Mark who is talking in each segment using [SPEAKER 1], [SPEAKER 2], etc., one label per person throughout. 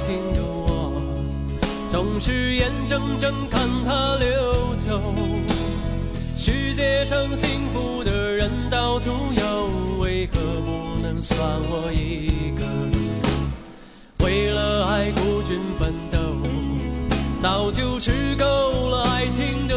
[SPEAKER 1] 情的我，总是眼睁睁看它流走，世界上幸福的人到处有，为何不能算我一个？为了爱孤军奋斗，早就吃够了爱情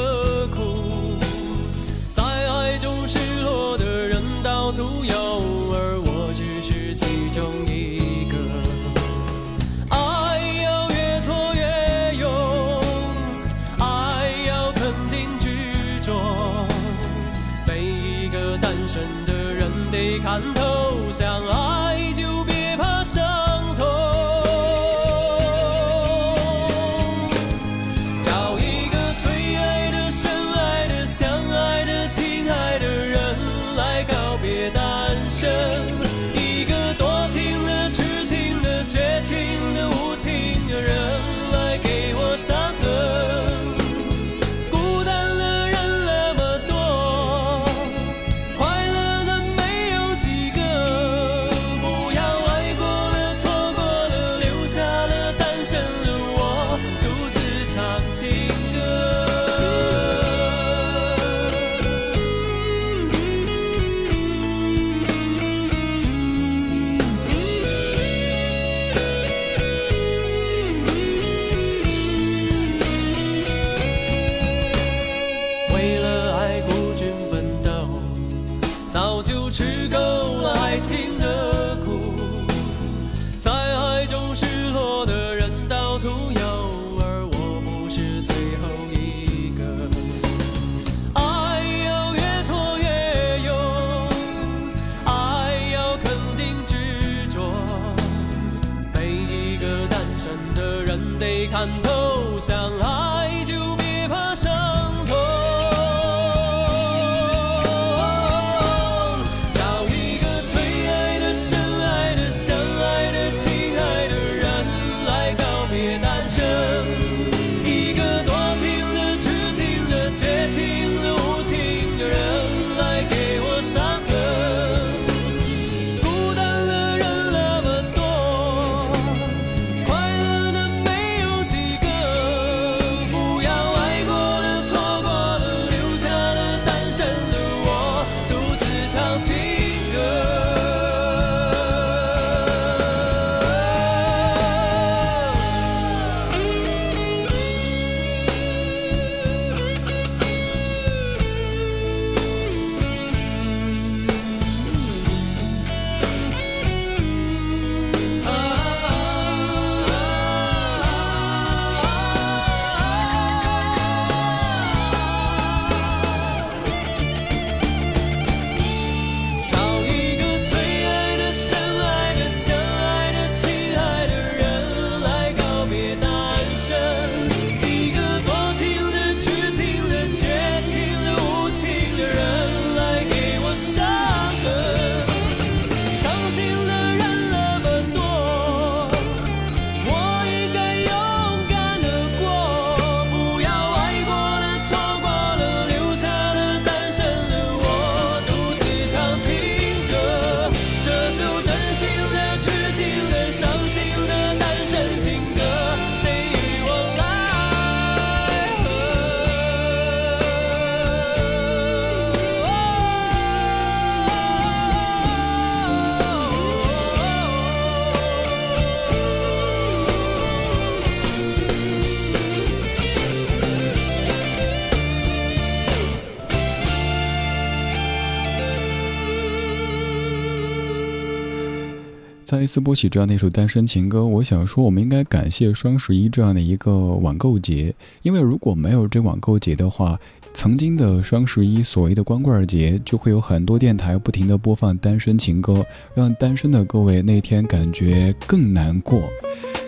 [SPEAKER 1] 在
[SPEAKER 2] 思波起这样的一首单身情歌，我想说，我们应该感谢双十一这样的一个网购节，因为如果没有这网购节的话，曾经的双十一所谓的光棍节，就会有很多电台不停的播放单身情歌，让单身的各位那天感觉更难过。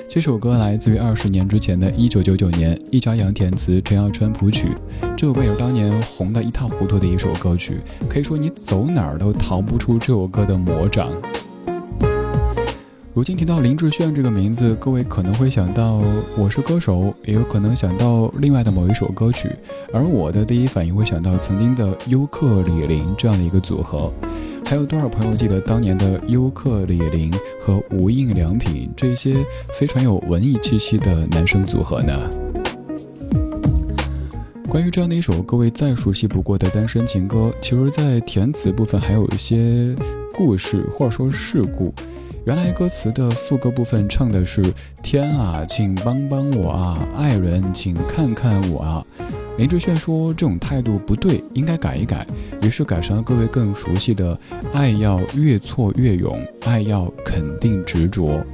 [SPEAKER 2] 这首歌来自于二十年之前的一九九九年，易家扬填词，陈耀川谱曲。这首歌也是当年红的一塌糊涂的一首歌曲，可以说你走哪儿都逃不出这首歌的魔掌。如今提到林志炫这个名字，各位可能会想到《我是歌手》，也有可能想到另外的某一首歌曲。而我的第一反应会想到曾经的优客李林这样的一个组合。还有多少朋友记得当年的优客李林和无印良品这些非常有文艺气息的男生组合呢？关于这样的一首各位再熟悉不过的单身情歌，其实，在填词部分还有一些故事或者说事故。原来歌词的副歌部分唱的是“天啊，请帮帮我啊，爱人，请看看我啊”。林志炫说这种态度不对，应该改一改，于是改成了各位更熟悉的“爱要越挫越勇，爱要肯定执着”。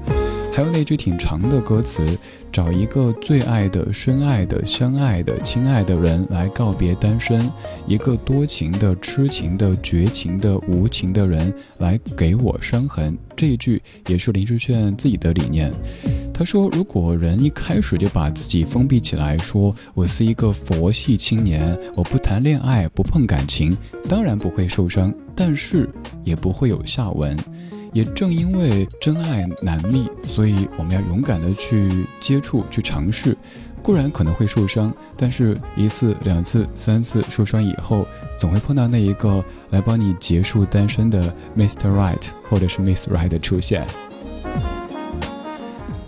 [SPEAKER 2] 还有那句挺长的歌词。找一个最爱的、深爱的、相爱的、亲爱的人来告别单身，一个多情的、痴情的、绝情的、无情的人来给我伤痕。这一句也是林志炫自己的理念。他说：“如果人一开始就把自己封闭起来，说我是一个佛系青年，我不谈恋爱，不碰感情，当然不会受伤，但是也不会有下文。”也正因为真爱难觅，所以我们要勇敢的去接触、去尝试。固然可能会受伤，但是一次、两次、三次受伤以后，总会碰到那一个来帮你结束单身的 Mr. Right 或者是 Miss Right 的出现。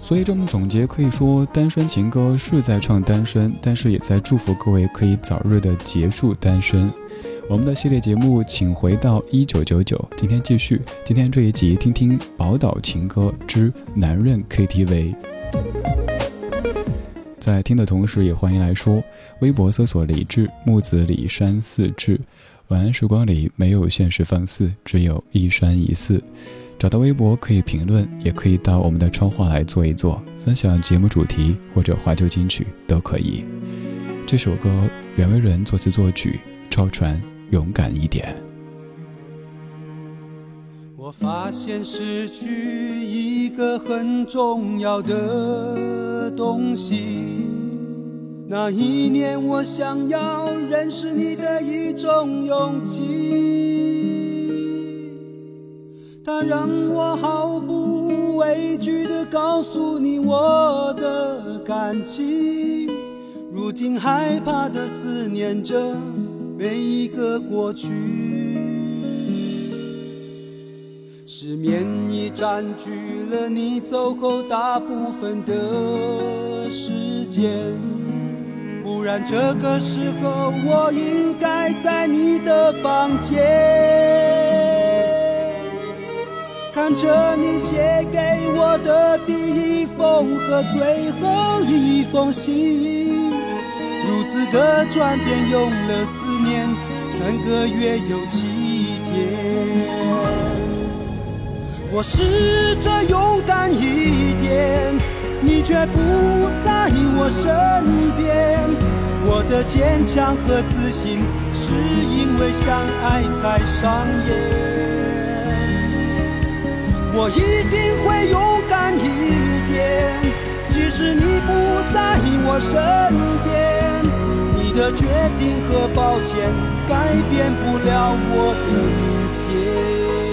[SPEAKER 2] 所以这么总结，可以说单身情歌是在唱单身，但是也在祝福各位可以早日的结束单身。我们的系列节目，请回到一九九九。今天继续，今天这一集，听听宝岛情歌之男人 KTV。在听的同时，也欢迎来说，微博搜索李志木子李山四志。晚安时光里没有现实放肆，只有一山一寺。找到微博可以评论，也可以到我们的窗话来坐一坐，分享节目主题或者怀旧金曲都可以。这首歌袁惟仁作词作曲，超传。勇敢一点。
[SPEAKER 3] 我发现失去一个很重要的东西。那一年，我想要认识你的一种勇气，它让我毫不畏惧的告诉你我的感情。如今害怕的思念着。每一个过去，失眠已占据了你走后大部分的时间。不然这个时候，我应该在你的房间，看着你写给我的第一封和最后一封信。如此的转变，用了四年三个月又七天。我试着勇敢一点，你却不在我身边。我的坚强和自信，是因为相爱才上演。我一定会勇敢一点，即使你不在我身边。的决定和抱歉，改变不了我的明天。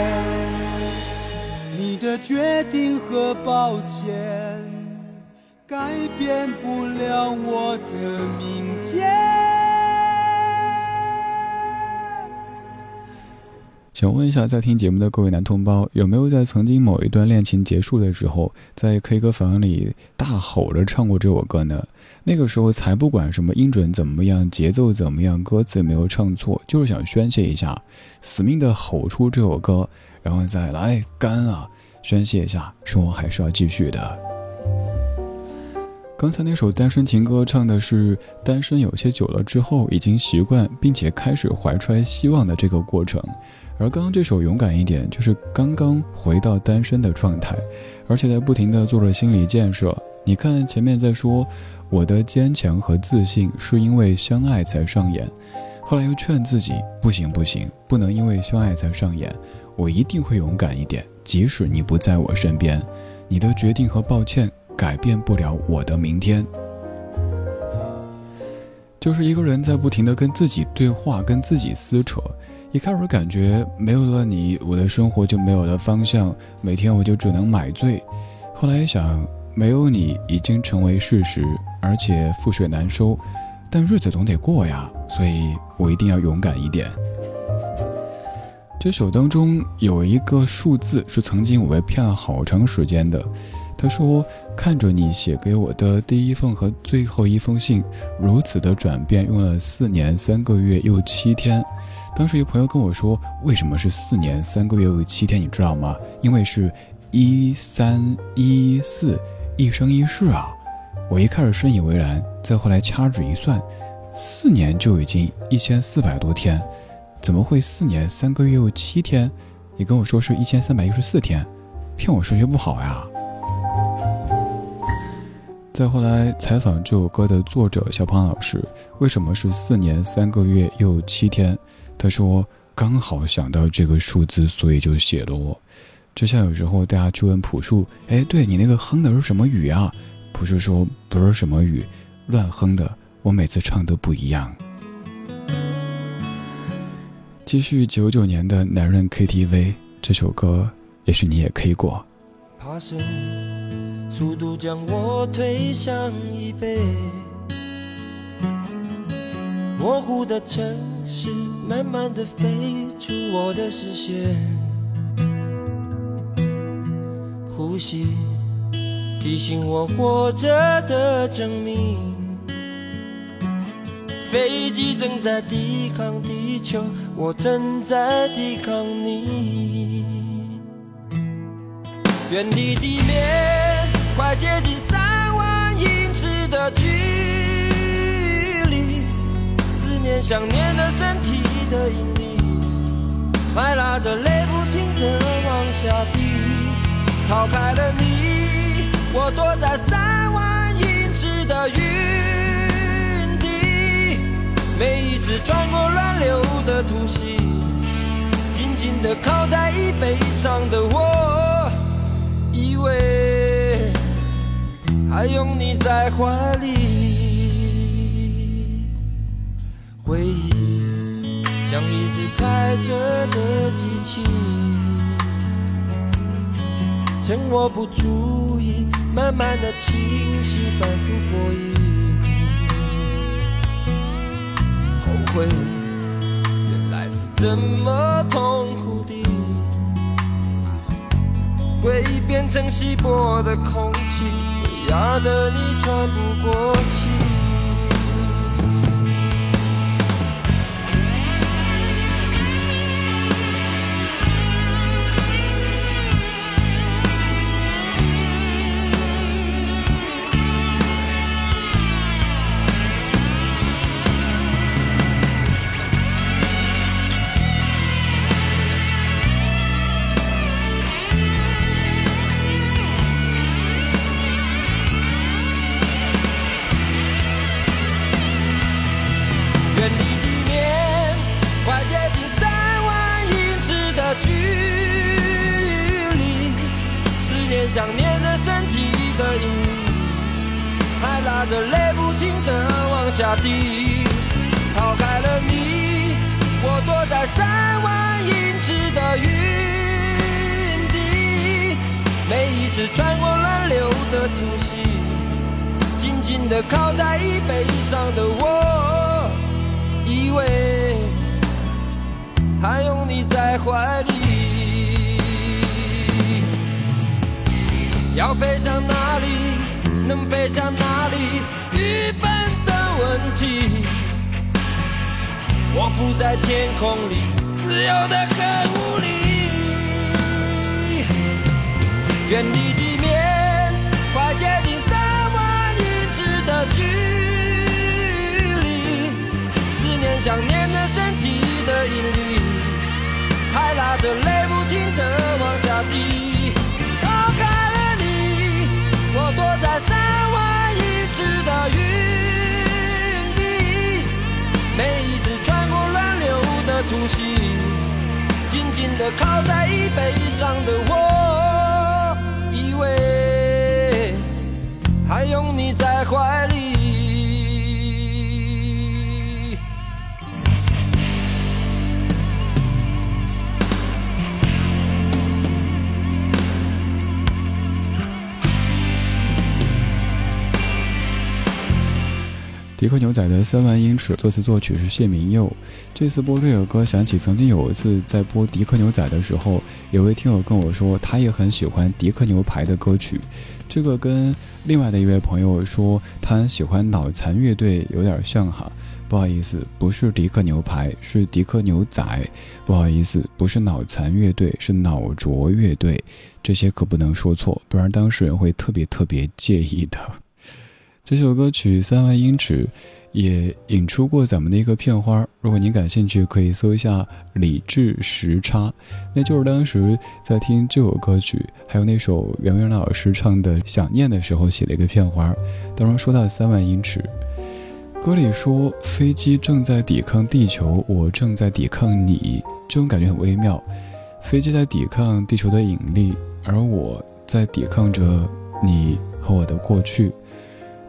[SPEAKER 3] 的决定和抱歉。改变不了我的明天。
[SPEAKER 2] 想问一下，在听节目的各位男同胞，有没有在曾经某一段恋情结束的时候，在 K 歌房里大吼着唱过这首歌呢？那个时候才不管什么音准怎么样，节奏怎么样，歌词没有唱错，就是想宣泄一下，死命的吼出这首歌，然后再来干啊，宣泄一下，生活还是要继续的。刚才那首单身情歌唱的是单身有些久了之后，已经习惯并且开始怀揣希望的这个过程，而刚刚这首勇敢一点，就是刚刚回到单身的状态，而且在不停的做着心理建设。你看前面在说我的坚强和自信是因为相爱才上演，后来又劝自己不行不行，不能因为相爱才上演，我一定会勇敢一点，即使你不在我身边，你的决定和抱歉。改变不了我的明天，就是一个人在不停的跟自己对话，跟自己撕扯。一开始感觉没有了你，我的生活就没有了方向，每天我就只能买醉。后来一想，没有你已经成为事实，而且覆水难收，但日子总得过呀，所以我一定要勇敢一点。这首当中有一个数字是曾经我被骗了好长时间的。他说：“看着你写给我的第一封和最后一封信，如此的转变，用了四年三个月又七天。当时一朋友跟我说，为什么是四年三个月又七天？你知道吗？因为是一三一四，一生一世啊！我一开始深以为然，再后来掐指一算，四年就已经一千四百多天，怎么会四年三个月又七天？你跟我说是一千三百一十四天，骗我数学不好呀！”再后来采访这首歌的作者小胖老师，为什么是四年三个月又七天？他说刚好想到这个数字，所以就写了我。就像有时候大家去问朴树，哎，对你那个哼的是什么语啊？朴树说不是什么语，乱哼的。我每次唱都不一样。继续九九年的男人 KTV 这首歌，也许你也 K 过。
[SPEAKER 4] 速度将我推向椅背，模糊的城市慢慢的飞出我的视线，呼吸提醒我活着的证明，飞机正在抵抗地球，我正在抵抗你，远离地面。快接近三万英尺的距离，思念想念的身体的引力，快拉着泪不停的往下滴。逃开了你，我躲在三万英尺的云，每一次穿过乱流的突袭，紧紧的靠在椅背上的我，以为。还拥你在怀里，回忆像一只开着的机器，趁我不注意，慢慢的清晰，反复过瘾。回忆，原来是这么痛苦的，回忆变成稀薄的空气，压得你喘不过气。往下滴。逃开了你，我躲在三万英尺的云底。每一次穿过乱流的突袭，紧紧的靠在椅背上的我，以为还拥你在怀里。要飞向哪里？能飞向哪里？愚笨问题。我浮在天空里，自由的很无力。远离地面，快接近三万英尺的距离。思念想念的身体的引力，还拉着泪突袭，紧紧地靠在椅背上的我，以为
[SPEAKER 2] 迪克牛仔的三万英尺作词作曲是谢明佑。这次播这首歌，想起曾经有一次在播迪克牛仔的时候，有位听友跟我说，他也很喜欢迪克牛排的歌曲。这个跟另外的一位朋友说，他喜欢脑残乐队有点像哈。不好意思，不是迪克牛排，是迪克牛仔。不好意思，不是脑残乐队，是脑浊乐队。这些可不能说错，不然当事人会特别特别介意的。这首歌曲《三万英尺》也引出过咱们的一个片花，如果您感兴趣，可以搜一下“理智时差”，那就是当时在听这首歌曲，还有那首袁惟仁老师唱的《想念》的时候写了一个片花。当中说到三万英尺，歌里说飞机正在抵抗地球，我正在抵抗你，这种感觉很微妙。飞机在抵抗地球的引力，而我在抵抗着你和我的过去。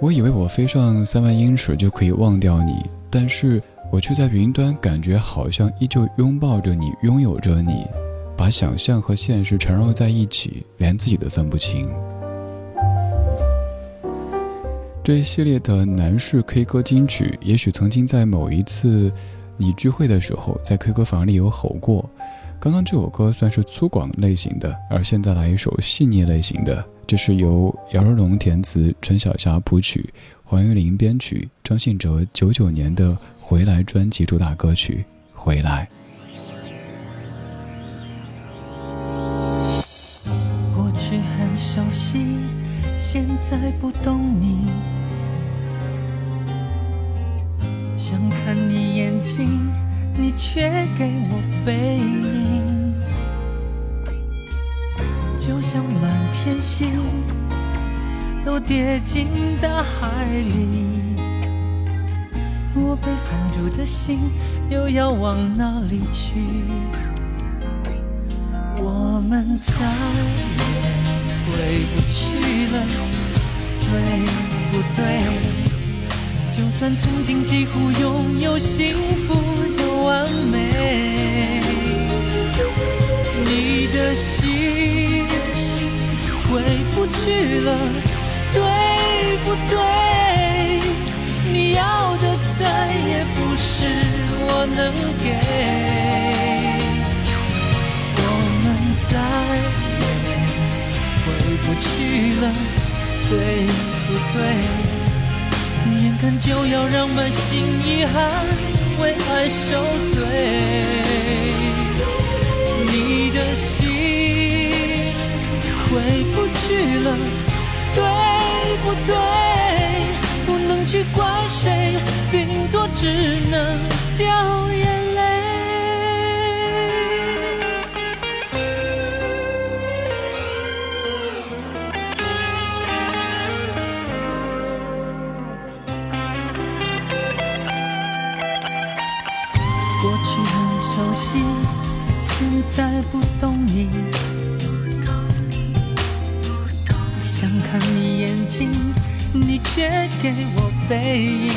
[SPEAKER 2] 我以为我飞上三万英尺就可以忘掉你，但是我却在云端感觉好像依旧拥抱着你，拥有着你，把想象和现实缠绕在一起，连自己都分不清。这一系列的男士 K 歌金曲，也许曾经在某一次你聚会的时候，在 K 歌房里有吼过。刚刚这首歌算是粗犷类型的，而现在来一首细腻类型的。这是由姚若龙填词，陈小霞谱曲，黄韵玲编曲，张信哲九九年的《回来》专辑主打歌曲《回来》。
[SPEAKER 5] 过去很熟悉，现在不懂你。想看你眼睛，你却给我背影。像满天星都跌进大海里，我被封住的心又要往哪里去？我们再也回不去了，对不对？就算曾经几乎拥有幸福的完美。你的心回不去了，对不对？你要的再也不是我能给。我们再也回不去了，对不对？眼看就要让满心遗憾为爱受罪。你的心回不去了，对不对？不能去怪谁，顶多只能掉眼泪。过去很熟悉，现在不懂你。眼睛，你却给我背影。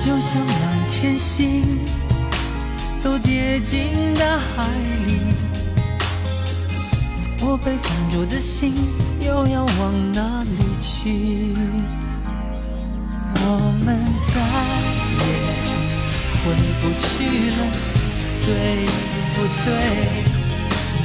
[SPEAKER 5] 就像满天星，都跌进大海里。我被放逐的心，又要往哪里去？我们再也回不去了，对不对？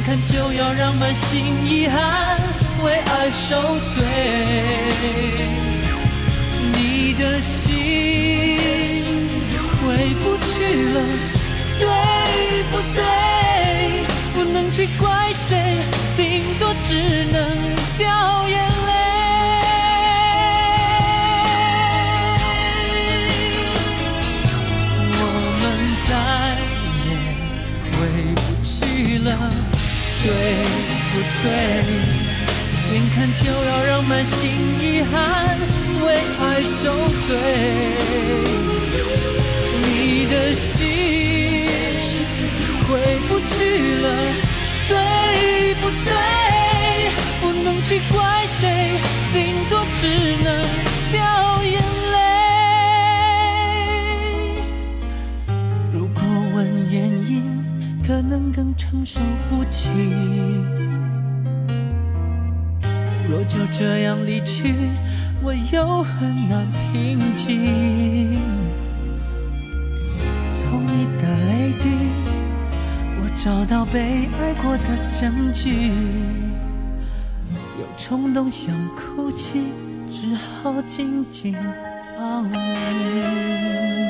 [SPEAKER 5] 眼看就要让满心遗憾为爱受罪，你的心回不去了，对不对？不能去怪谁，顶多只能对不对？眼看就要让满心遗憾为爱受罪，你的心回不去了，对不对？不能去怪谁，顶多只能能更承受不起。若就这样离去，我又很难平静。从你的泪滴，我找到被爱过的证据。有冲动想哭泣，只好紧紧抱你。